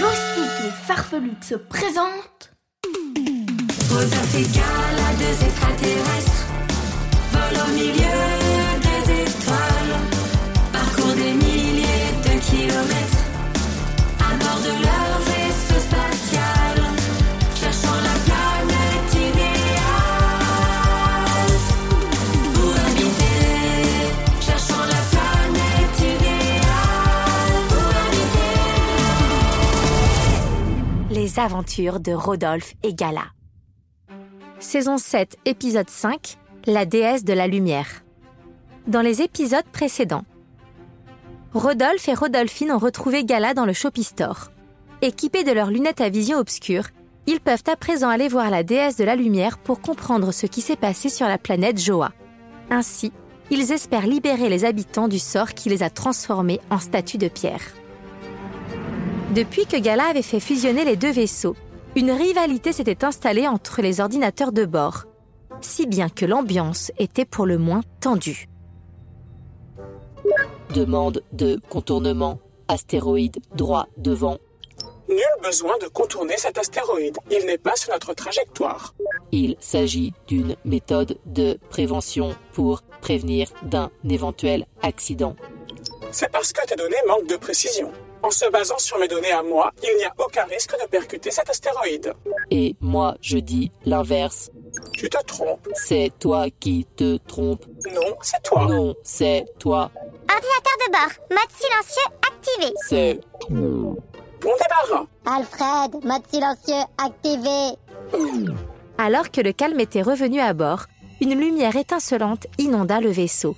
L'hostilité farfelue se présente. Rodolphe et Gala, deux extraterrestres, volent au milieu Aventures de Rodolphe et Gala. Saison 7, épisode 5, La déesse de la lumière. Dans les épisodes précédents, Rodolphe et Rodolphine ont retrouvé Gala dans le Shopping. Équipés de leurs lunettes à vision obscure, ils peuvent à présent aller voir la déesse de la lumière pour comprendre ce qui s'est passé sur la planète Joa. Ainsi, ils espèrent libérer les habitants du sort qui les a transformés en statues de pierre. Depuis que Gala avait fait fusionner les deux vaisseaux, une rivalité s'était installée entre les ordinateurs de bord, si bien que l'ambiance était pour le moins tendue. Demande de contournement. Astéroïde droit devant. Nul besoin de contourner cet astéroïde. Il n'est pas sur notre trajectoire. Il s'agit d'une méthode de prévention pour prévenir d'un éventuel accident. C'est parce que tes données manquent de précision. En se basant sur mes données à moi, il n'y a aucun risque de percuter cet astéroïde. Et moi, je dis l'inverse. Tu te trompes. C'est toi qui te trompes. Non, c'est toi. Non, c'est toi. Ordinateur de bord, mode silencieux activé. C'est Bon débarras. Alfred, mode silencieux activé. Alors que le calme était revenu à bord, une lumière étincelante inonda le vaisseau.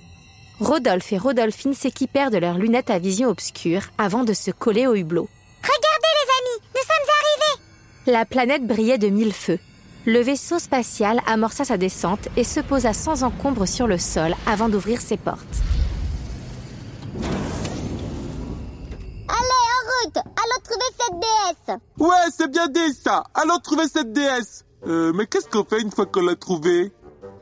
Rodolphe et Rodolphine s'équipèrent de leurs lunettes à vision obscure avant de se coller au hublot. Regardez les amis, nous sommes arrivés. La planète brillait de mille feux. Le vaisseau spatial amorça sa descente et se posa sans encombre sur le sol avant d'ouvrir ses portes. Allez, en route, allons trouver cette déesse. Ouais, c'est bien dit ça. Allons trouver cette déesse. Euh, mais qu'est-ce qu'on fait une fois qu'on l'a trouvée?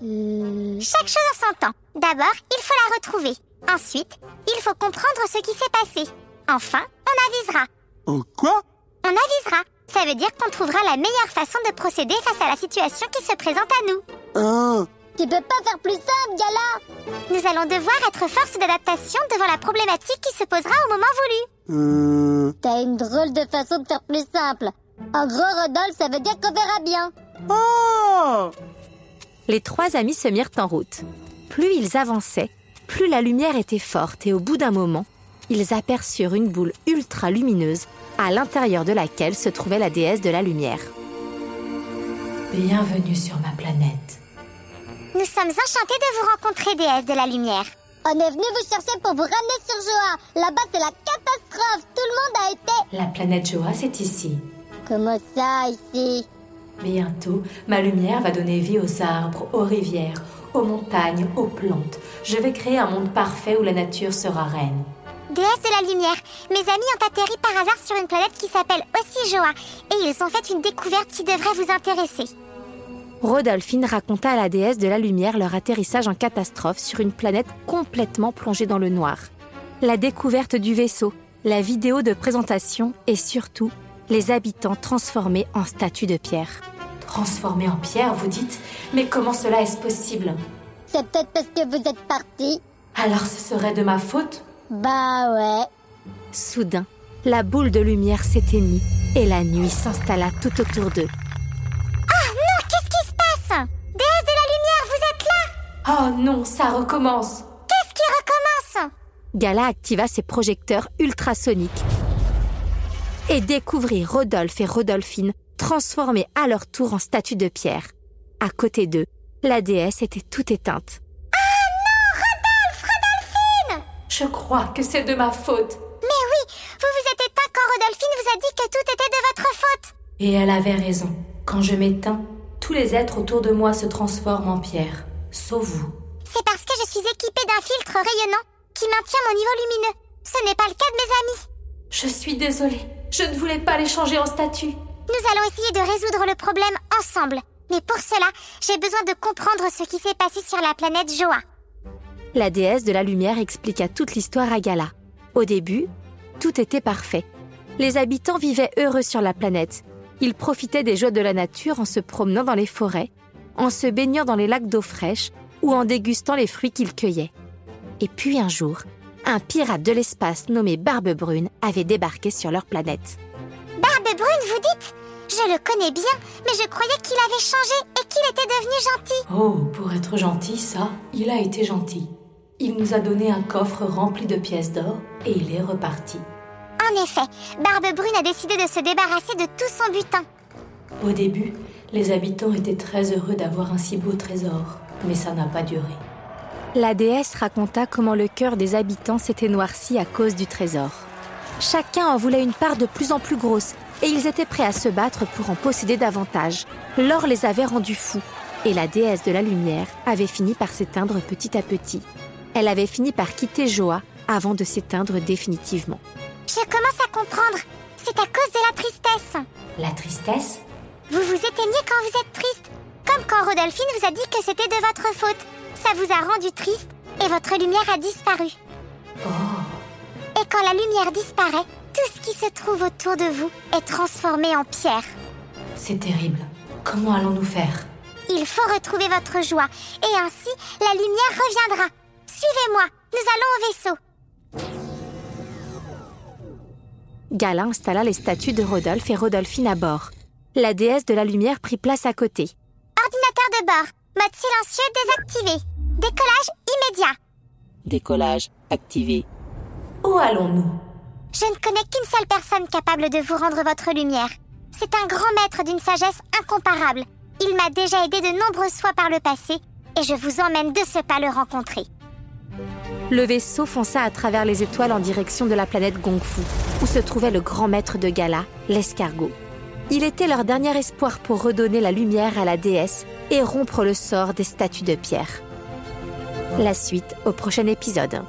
Chaque chose en son temps. D'abord, il faut la retrouver. Ensuite, il faut comprendre ce qui s'est passé. Enfin, on avisera. Oh quoi? On avisera. Ça veut dire qu'on trouvera la meilleure façon de procéder face à la situation qui se présente à nous. Ah, Tu peux pas faire plus simple, Gala Nous allons devoir être force d'adaptation devant la problématique qui se posera au moment voulu. euh... T'as une drôle de façon de faire plus simple. En gros, Rodolphe, ça veut dire qu'on verra bien. Ah Les trois amis se mirent en route. Plus ils avançaient, plus la lumière était forte et au bout d'un moment, ils aperçurent une boule ultra lumineuse à l'intérieur de laquelle se trouvait la déesse de la lumière. Bienvenue sur ma planète. Nous sommes enchantés de vous rencontrer, déesse de la lumière. On est venu vous chercher pour vous ramener sur Joa. Là-bas, c'est la catastrophe. Tout le monde a été... La planète Joa, c'est ici. Comment ça, ici? Bientôt, ma lumière va donner vie aux arbres, aux rivières, aux montagnes, aux plantes. Je vais créer un monde parfait où la nature sera reine. Déesse de la lumière, mes amis ont atterri par hasard sur une planète qui s'appelle aussi Joa. Et ils ont fait une découverte qui devrait vous intéresser. Rodolphine raconta à la déesse de la lumière leur atterrissage en catastrophe sur une planète complètement plongée dans le noir. La découverte du vaisseau, la vidéo de présentation et surtout les habitants transformés en statues de pierre. Transformée en pierre, vous dites? Mais comment cela est-ce possible? C'est peut-être parce que vous êtes partis. Alors ce serait de ma faute? Bah ouais. Soudain, la boule de lumière s'éteignit et la nuit s'installa tout autour d'eux. Ah non, qu'est-ce qui se passe? Déesse de la lumière, vous êtes là Oh non, ça recommence Qu'est-ce qui recommence? Gala activa ses projecteurs ultrasoniques et découvrit Rodolphe et Rodolphine transformés à leur tour en statues de pierre. À côté d'eux, la déesse était toute éteinte. Je crois que c'est de ma faute. Mais oui, vous vous êtes éteint quand Rodolphine vous a dit que tout était de votre faute. Et elle avait raison. Quand je m'éteins, tous les êtres autour de moi se transforment en pierre, sauf vous. C'est parce que je suis équipée d'un filtre rayonnant qui maintient mon niveau lumineux. Ce n'est pas le cas de mes amis. Je suis désolée. Je ne voulais pas les changer en statue. Nous allons essayer de résoudre le problème ensemble. Mais pour cela, j'ai besoin de comprendre ce qui s'est passé sur la planète Joa. La déesse de la lumière expliqua toute l'histoire à Gala. Au début, tout était parfait. Les habitants vivaient heureux sur la planète. Ils profitaient des joies de la nature en se promenant dans les forêts, en se baignant dans les lacs d'eau fraîche ou en dégustant les fruits qu'ils cueillaient. Et puis un jour, un pirate de l'espace nommé Barbe Brune avait débarqué sur leur planète. Barbe Brune, vous dites? Je le connais bien, mais je croyais qu'il avait changé et qu'il était devenu gentil. Oh, pour être gentil, ça, il a été gentil. Il nous a donné un coffre rempli de pièces d'or et il est reparti. En effet, Barbe Brune a décidé de se débarrasser de tout son butin. Au début, les habitants étaient très heureux d'avoir un si beau trésor, mais ça n'a pas duré. La déesse raconta comment le cœur des habitants s'était noirci à cause du trésor. Chacun en voulait une part de plus en plus grosse et ils étaient prêts à se battre pour en posséder davantage. L'or les avait rendus fous et la déesse de la lumière avait fini par s'éteindre petit à petit. Elle avait fini par quitter Joa avant de s'éteindre définitivement. Je commence à comprendre. C'est à cause de la tristesse. La tristesse? Vous vous éteignez quand vous êtes triste. Comme quand Rodolphine vous a dit que c'était de votre faute. Ça vous a rendu triste et votre lumière a disparu. Et quand la lumière disparaît, tout ce qui se trouve autour de vous est transformé en pierre. C'est terrible. Comment allons-nous faire? Il faut retrouver votre joie et ainsi la lumière reviendra. Suivez-moi, nous allons au vaisseau. Gala installa les statues de Rodolphe et Rodolphine à bord. La déesse de la lumière prit place à côté. Ordinateur de bord, mode silencieux désactivé. Décollage immédiat. Décollage activé. Où allons-nous? Je ne connais qu'une seule personne capable de vous rendre votre lumière. C'est un grand maître d'une sagesse incomparable. Il m'a déjà aidé de nombreuses fois par le passé et je vous emmène de ce pas le rencontrer. Le vaisseau fonça à travers les étoiles en direction de la planète Gongfu, où se trouvait le grand maître de Gala, l'escargot. Il était leur dernier espoir pour redonner la lumière à la déesse et rompre le sort des statues de pierre. La suite au prochain épisode.